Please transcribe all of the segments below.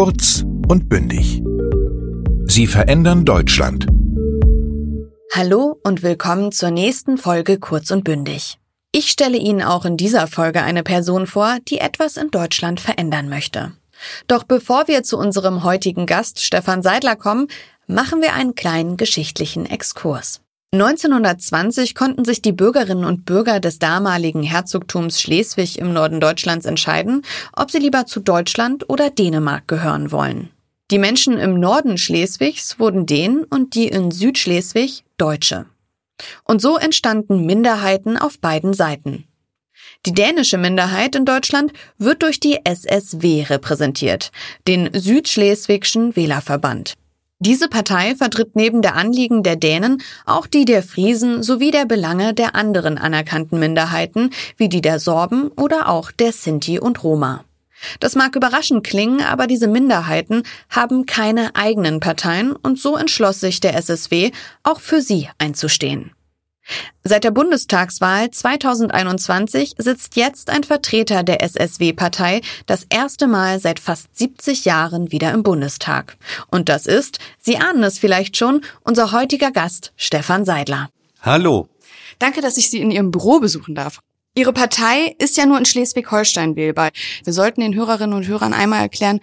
Kurz und bündig. Sie verändern Deutschland. Hallo und willkommen zur nächsten Folge Kurz und bündig. Ich stelle Ihnen auch in dieser Folge eine Person vor, die etwas in Deutschland verändern möchte. Doch bevor wir zu unserem heutigen Gast Stefan Seidler kommen, machen wir einen kleinen geschichtlichen Exkurs. 1920 konnten sich die Bürgerinnen und Bürger des damaligen Herzogtums Schleswig im Norden Deutschlands entscheiden, ob sie lieber zu Deutschland oder Dänemark gehören wollen. Die Menschen im Norden Schleswigs wurden Dänen und die in Südschleswig Deutsche. Und so entstanden Minderheiten auf beiden Seiten. Die dänische Minderheit in Deutschland wird durch die SSW repräsentiert, den Südschleswigschen Wählerverband. Diese Partei vertritt neben der Anliegen der Dänen auch die der Friesen sowie der Belange der anderen anerkannten Minderheiten, wie die der Sorben oder auch der Sinti und Roma. Das mag überraschend klingen, aber diese Minderheiten haben keine eigenen Parteien und so entschloss sich der SSW, auch für sie einzustehen. Seit der Bundestagswahl 2021 sitzt jetzt ein Vertreter der SSW-Partei das erste Mal seit fast 70 Jahren wieder im Bundestag. Und das ist, Sie ahnen es vielleicht schon, unser heutiger Gast Stefan Seidler. Hallo. Danke, dass ich Sie in Ihrem Büro besuchen darf. Ihre Partei ist ja nur in Schleswig-Holstein wählbar. Wir sollten den Hörerinnen und Hörern einmal erklären,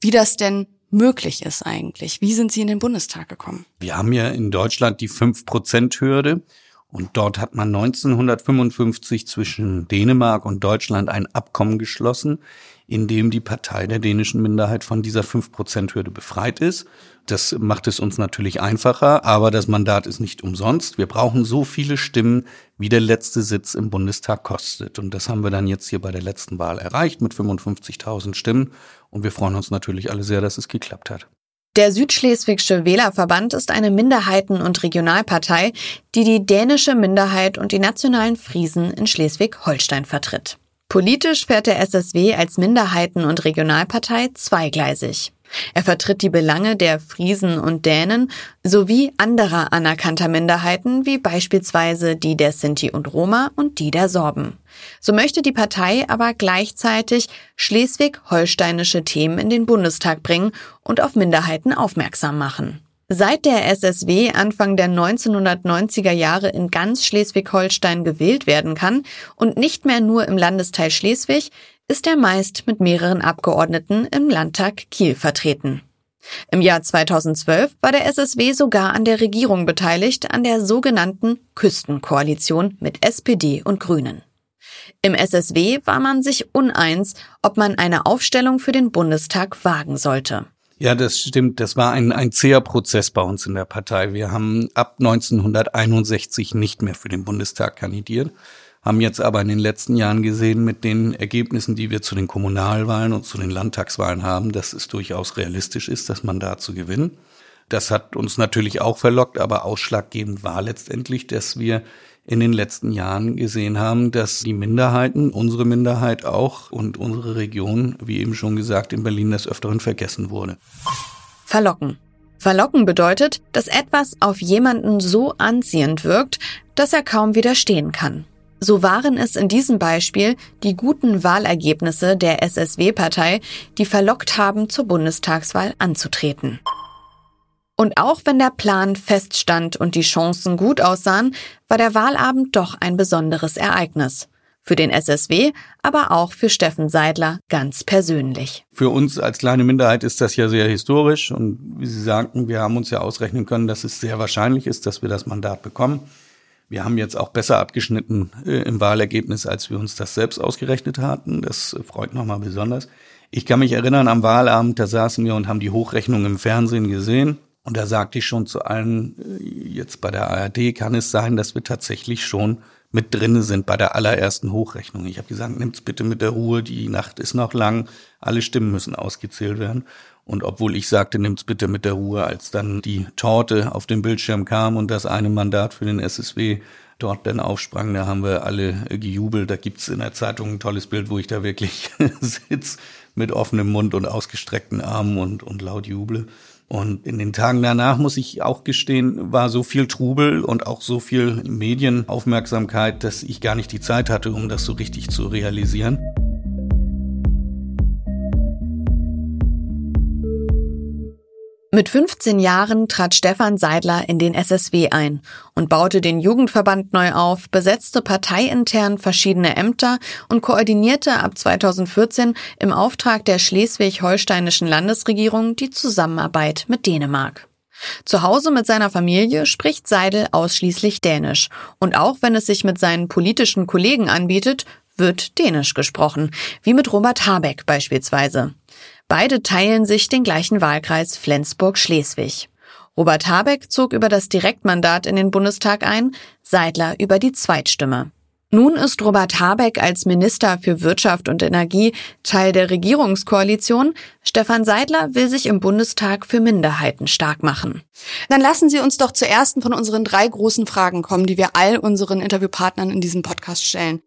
wie das denn möglich ist eigentlich. Wie sind Sie in den Bundestag gekommen? Wir haben ja in Deutschland die 5-Prozent-Hürde. Und dort hat man 1955 zwischen Dänemark und Deutschland ein Abkommen geschlossen, in dem die Partei der dänischen Minderheit von dieser 5%-Hürde befreit ist. Das macht es uns natürlich einfacher, aber das Mandat ist nicht umsonst. Wir brauchen so viele Stimmen, wie der letzte Sitz im Bundestag kostet. Und das haben wir dann jetzt hier bei der letzten Wahl erreicht mit 55.000 Stimmen. Und wir freuen uns natürlich alle sehr, dass es geklappt hat. Der Südschleswigsche Wählerverband ist eine Minderheiten- und Regionalpartei, die die dänische Minderheit und die nationalen Friesen in Schleswig-Holstein vertritt. Politisch fährt der SSW als Minderheiten- und Regionalpartei zweigleisig. Er vertritt die Belange der Friesen und Dänen sowie anderer anerkannter Minderheiten wie beispielsweise die der Sinti und Roma und die der Sorben. So möchte die Partei aber gleichzeitig schleswig-holsteinische Themen in den Bundestag bringen und auf Minderheiten aufmerksam machen. Seit der SSW Anfang der 1990er Jahre in ganz Schleswig-Holstein gewählt werden kann und nicht mehr nur im Landesteil Schleswig, ist er meist mit mehreren Abgeordneten im Landtag Kiel vertreten. Im Jahr 2012 war der SSW sogar an der Regierung beteiligt, an der sogenannten Küstenkoalition mit SPD und Grünen. Im SSW war man sich uneins, ob man eine Aufstellung für den Bundestag wagen sollte. Ja, das stimmt. Das war ein, ein zäher Prozess bei uns in der Partei. Wir haben ab 1961 nicht mehr für den Bundestag kandidiert haben jetzt aber in den letzten Jahren gesehen mit den Ergebnissen, die wir zu den Kommunalwahlen und zu den Landtagswahlen haben, dass es durchaus realistisch ist, das Mandat zu gewinnen. Das hat uns natürlich auch verlockt, aber ausschlaggebend war letztendlich, dass wir in den letzten Jahren gesehen haben, dass die Minderheiten, unsere Minderheit auch und unsere Region, wie eben schon gesagt, in Berlin des Öfteren vergessen wurde. Verlocken. Verlocken bedeutet, dass etwas auf jemanden so anziehend wirkt, dass er kaum widerstehen kann. So waren es in diesem Beispiel die guten Wahlergebnisse der SSW-Partei, die verlockt haben, zur Bundestagswahl anzutreten. Und auch wenn der Plan feststand und die Chancen gut aussahen, war der Wahlabend doch ein besonderes Ereignis. Für den SSW, aber auch für Steffen Seidler ganz persönlich. Für uns als kleine Minderheit ist das ja sehr historisch und wie Sie sagten, wir haben uns ja ausrechnen können, dass es sehr wahrscheinlich ist, dass wir das Mandat bekommen. Wir haben jetzt auch besser abgeschnitten äh, im Wahlergebnis, als wir uns das selbst ausgerechnet hatten. Das freut nochmal besonders. Ich kann mich erinnern, am Wahlabend, da saßen wir und haben die Hochrechnung im Fernsehen gesehen. Und da sagte ich schon zu allen, äh, jetzt bei der ARD kann es sein, dass wir tatsächlich schon mit drinne sind bei der allerersten Hochrechnung. Ich habe gesagt, nimmt's bitte mit der Ruhe, die Nacht ist noch lang, alle Stimmen müssen ausgezählt werden. Und obwohl ich sagte, nimmt's bitte mit der Ruhe, als dann die Torte auf dem Bildschirm kam und das eine Mandat für den SSW dort dann aufsprang, da haben wir alle gejubelt. Da gibt's in der Zeitung ein tolles Bild, wo ich da wirklich sitz mit offenem Mund und ausgestreckten Armen und, und laut juble. Und in den Tagen danach, muss ich auch gestehen, war so viel Trubel und auch so viel Medienaufmerksamkeit, dass ich gar nicht die Zeit hatte, um das so richtig zu realisieren. Mit 15 Jahren trat Stefan Seidler in den SSW ein und baute den Jugendverband neu auf, besetzte parteiintern verschiedene Ämter und koordinierte ab 2014 im Auftrag der schleswig-holsteinischen Landesregierung die Zusammenarbeit mit Dänemark. Zu Hause mit seiner Familie spricht Seidel ausschließlich Dänisch und auch wenn es sich mit seinen politischen Kollegen anbietet, wird Dänisch gesprochen, wie mit Robert Habeck beispielsweise. Beide teilen sich den gleichen Wahlkreis Flensburg-Schleswig. Robert Habeck zog über das Direktmandat in den Bundestag ein, Seidler über die Zweitstimme. Nun ist Robert Habeck als Minister für Wirtschaft und Energie Teil der Regierungskoalition. Stefan Seidler will sich im Bundestag für Minderheiten stark machen. Dann lassen Sie uns doch zur ersten von unseren drei großen Fragen kommen, die wir all unseren Interviewpartnern in diesem Podcast stellen.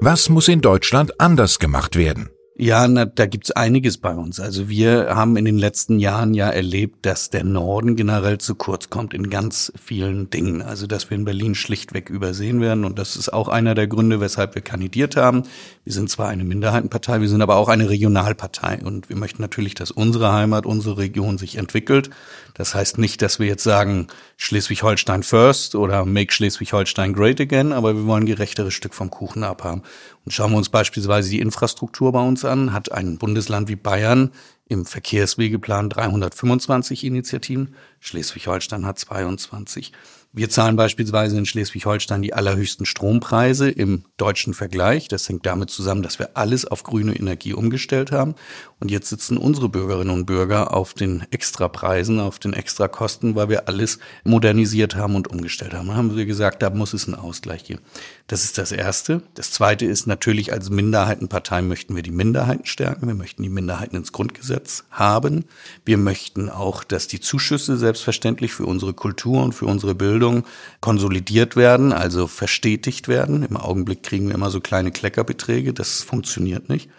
Was muss in Deutschland anders gemacht werden? Ja, na, da gibt's einiges bei uns. Also wir haben in den letzten Jahren ja erlebt, dass der Norden generell zu kurz kommt in ganz vielen Dingen. Also dass wir in Berlin schlichtweg übersehen werden und das ist auch einer der Gründe, weshalb wir kandidiert haben. Wir sind zwar eine Minderheitenpartei, wir sind aber auch eine Regionalpartei und wir möchten natürlich, dass unsere Heimat, unsere Region sich entwickelt. Das heißt nicht, dass wir jetzt sagen Schleswig-Holstein first oder make Schleswig-Holstein great again, aber wir wollen ein gerechteres Stück vom Kuchen abhaben. Und schauen wir uns beispielsweise die Infrastruktur bei uns an, hat ein Bundesland wie Bayern im Verkehrswegeplan 325 Initiativen, Schleswig-Holstein hat 22. Wir zahlen beispielsweise in Schleswig-Holstein die allerhöchsten Strompreise im deutschen Vergleich. Das hängt damit zusammen, dass wir alles auf grüne Energie umgestellt haben. Und jetzt sitzen unsere Bürgerinnen und Bürger auf den Extrapreisen, auf den Extrakosten, weil wir alles modernisiert haben und umgestellt haben. Da haben wir gesagt, da muss es einen Ausgleich geben. Das ist das Erste. Das Zweite ist natürlich, als Minderheitenpartei möchten wir die Minderheiten stärken. Wir möchten die Minderheiten ins Grundgesetz haben. Wir möchten auch, dass die Zuschüsse selbstverständlich für unsere Kultur und für unsere Bildung konsolidiert werden, also verstetigt werden. Im Augenblick kriegen wir immer so kleine Kleckerbeträge, das funktioniert nicht.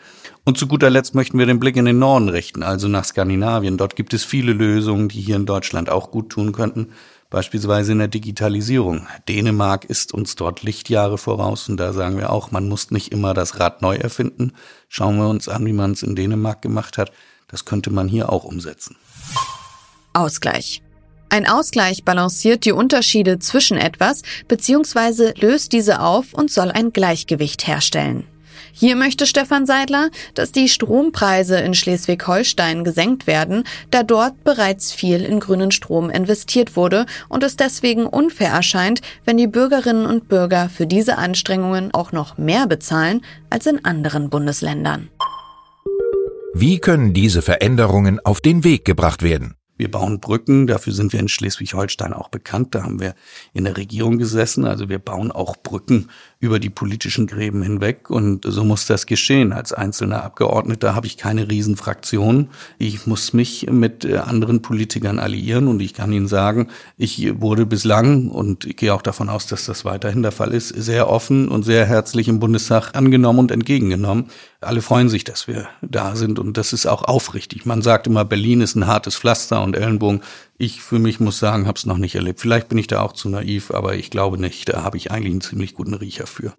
Und zu guter Letzt möchten wir den Blick in den Norden richten, also nach Skandinavien. Dort gibt es viele Lösungen, die hier in Deutschland auch gut tun könnten, beispielsweise in der Digitalisierung. Dänemark ist uns dort Lichtjahre voraus und da sagen wir auch, man muss nicht immer das Rad neu erfinden. Schauen wir uns an, wie man es in Dänemark gemacht hat. Das könnte man hier auch umsetzen. Ausgleich. Ein Ausgleich balanciert die Unterschiede zwischen etwas bzw. löst diese auf und soll ein Gleichgewicht herstellen. Hier möchte Stefan Seidler, dass die Strompreise in Schleswig-Holstein gesenkt werden, da dort bereits viel in grünen Strom investiert wurde und es deswegen unfair erscheint, wenn die Bürgerinnen und Bürger für diese Anstrengungen auch noch mehr bezahlen als in anderen Bundesländern. Wie können diese Veränderungen auf den Weg gebracht werden? Wir bauen Brücken, dafür sind wir in Schleswig-Holstein auch bekannt. Da haben wir in der Regierung gesessen. Also wir bauen auch Brücken über die politischen Gräben hinweg und so muss das geschehen. Als einzelner Abgeordneter habe ich keine Riesenfraktion. Ich muss mich mit äh, anderen Politikern alliieren und ich kann Ihnen sagen, ich wurde bislang und ich gehe auch davon aus, dass das weiterhin der Fall ist, sehr offen und sehr herzlich im Bundestag angenommen und entgegengenommen. Alle freuen sich, dass wir da sind und das ist auch aufrichtig. Man sagt immer, Berlin ist ein hartes Pflaster und Ellenbogen. Ich für mich muss sagen, habe es noch nicht erlebt. Vielleicht bin ich da auch zu naiv, aber ich glaube nicht. Da habe ich eigentlich einen ziemlich guten Riecher für.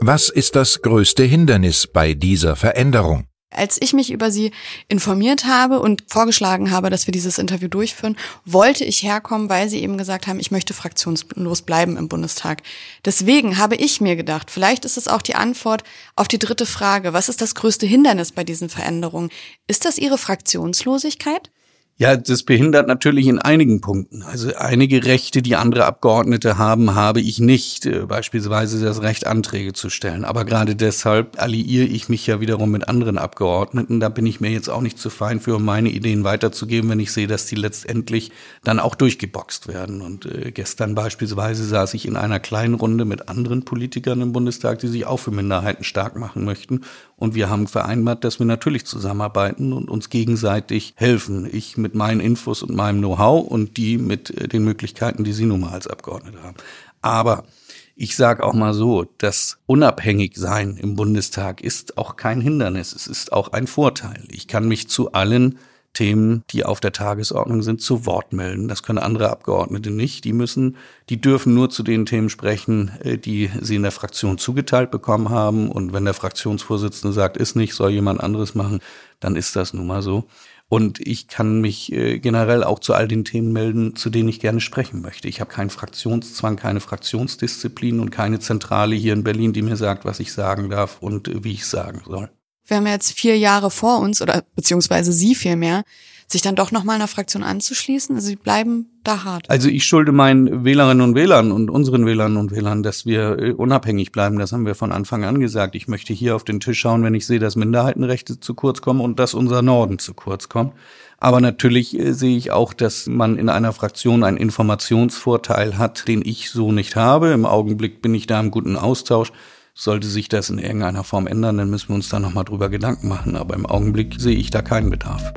Was ist das größte Hindernis bei dieser Veränderung? Als ich mich über sie informiert habe und vorgeschlagen habe, dass wir dieses Interview durchführen, wollte ich herkommen, weil sie eben gesagt haben, ich möchte fraktionslos bleiben im Bundestag. Deswegen habe ich mir gedacht, vielleicht ist es auch die Antwort auf die dritte Frage. Was ist das größte Hindernis bei diesen Veränderungen? Ist das ihre Fraktionslosigkeit? Ja, das behindert natürlich in einigen Punkten. Also einige Rechte, die andere Abgeordnete haben, habe ich nicht. Äh, beispielsweise das Recht, Anträge zu stellen. Aber gerade deshalb alliiere ich mich ja wiederum mit anderen Abgeordneten. Da bin ich mir jetzt auch nicht zu fein für, um meine Ideen weiterzugeben, wenn ich sehe, dass die letztendlich dann auch durchgeboxt werden. Und äh, gestern beispielsweise saß ich in einer kleinen Runde mit anderen Politikern im Bundestag, die sich auch für Minderheiten stark machen möchten. Und wir haben vereinbart, dass wir natürlich zusammenarbeiten und uns gegenseitig helfen. Ich mit meinen Infos und meinem Know-how und die mit äh, den Möglichkeiten, die Sie nun mal als Abgeordnete haben. Aber ich sage auch mal so, das Unabhängigsein im Bundestag ist auch kein Hindernis, es ist auch ein Vorteil. Ich kann mich zu allen Themen, die auf der Tagesordnung sind, zu Wort melden. Das können andere Abgeordnete nicht. Die müssen, die dürfen nur zu den Themen sprechen, äh, die sie in der Fraktion zugeteilt bekommen haben. Und wenn der Fraktionsvorsitzende sagt, ist nicht, soll jemand anderes machen, dann ist das nun mal so. Und ich kann mich äh, generell auch zu all den Themen melden, zu denen ich gerne sprechen möchte. Ich habe keinen Fraktionszwang, keine Fraktionsdisziplin und keine Zentrale hier in Berlin, die mir sagt, was ich sagen darf und äh, wie ich sagen soll wir haben jetzt vier Jahre vor uns oder beziehungsweise Sie vielmehr, sich dann doch nochmal einer Fraktion anzuschließen? Also Sie bleiben da hart. Also ich schulde meinen Wählerinnen und Wählern und unseren Wählerinnen und Wählern, dass wir äh, unabhängig bleiben. Das haben wir von Anfang an gesagt. Ich möchte hier auf den Tisch schauen, wenn ich sehe, dass Minderheitenrechte zu kurz kommen und dass unser Norden zu kurz kommt. Aber natürlich äh, sehe ich auch, dass man in einer Fraktion einen Informationsvorteil hat, den ich so nicht habe. Im Augenblick bin ich da im guten Austausch. Sollte sich das in irgendeiner Form ändern, dann müssen wir uns da nochmal drüber Gedanken machen. Aber im Augenblick sehe ich da keinen Bedarf.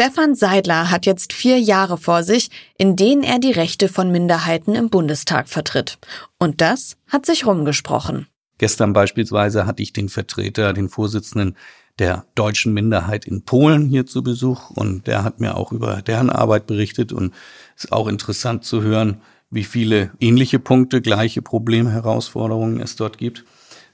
Stefan Seidler hat jetzt vier Jahre vor sich, in denen er die Rechte von Minderheiten im Bundestag vertritt. Und das hat sich rumgesprochen. Gestern beispielsweise hatte ich den Vertreter, den Vorsitzenden der deutschen Minderheit in Polen hier zu Besuch und der hat mir auch über deren Arbeit berichtet und ist auch interessant zu hören, wie viele ähnliche Punkte, gleiche Probleme, Herausforderungen es dort gibt,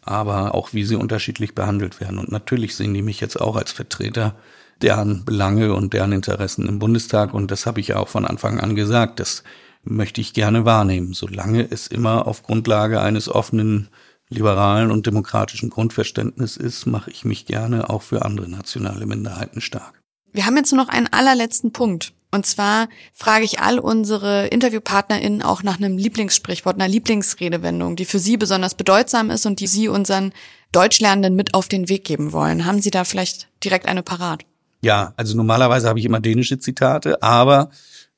aber auch wie sie unterschiedlich behandelt werden. Und natürlich sehen die mich jetzt auch als Vertreter deren Belange und deren Interessen im Bundestag und das habe ich ja auch von Anfang an gesagt, das möchte ich gerne wahrnehmen, solange es immer auf Grundlage eines offenen liberalen und demokratischen Grundverständnis ist, mache ich mich gerne auch für andere nationale Minderheiten stark. Wir haben jetzt nur noch einen allerletzten Punkt. Und zwar frage ich all unsere InterviewpartnerInnen auch nach einem Lieblingssprichwort, einer Lieblingsredewendung, die für sie besonders bedeutsam ist und die sie unseren Deutschlernenden mit auf den Weg geben wollen. Haben Sie da vielleicht direkt eine parat? Ja, also normalerweise habe ich immer dänische Zitate, aber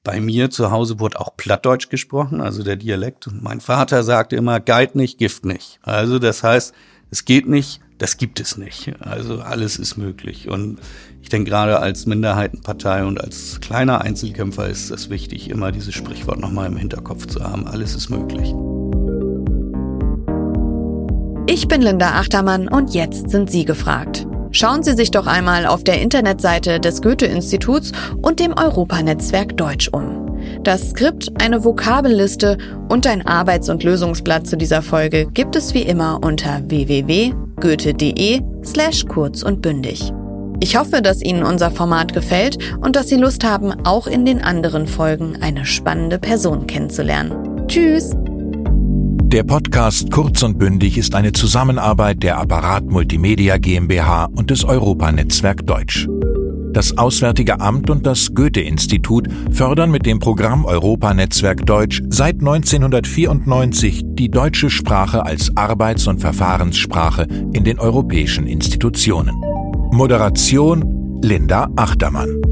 bei mir zu Hause wurde auch Plattdeutsch gesprochen, also der Dialekt. Und mein Vater sagte immer, Geit nicht, Gift nicht. Also das heißt, es geht nicht, das gibt es nicht. Also alles ist möglich. Und ich denke, gerade als Minderheitenpartei und als kleiner Einzelkämpfer ist es wichtig, immer dieses Sprichwort nochmal im Hinterkopf zu haben. Alles ist möglich. Ich bin Linda Achtermann und jetzt sind Sie gefragt. Schauen Sie sich doch einmal auf der Internetseite des Goethe-Instituts und dem Europanetzwerk Deutsch um. Das Skript, eine Vokabelliste und ein Arbeits- und Lösungsblatt zu dieser Folge gibt es wie immer unter www.goethe.de slash kurz und bündig. Ich hoffe, dass Ihnen unser Format gefällt und dass Sie Lust haben, auch in den anderen Folgen eine spannende Person kennenzulernen. Tschüss! Der Podcast Kurz und Bündig ist eine Zusammenarbeit der Apparat Multimedia GmbH und des Europanetzwerk Deutsch. Das Auswärtige Amt und das Goethe-Institut fördern mit dem Programm Europanetzwerk Deutsch seit 1994 die deutsche Sprache als Arbeits- und Verfahrenssprache in den europäischen Institutionen. Moderation Linda Achtermann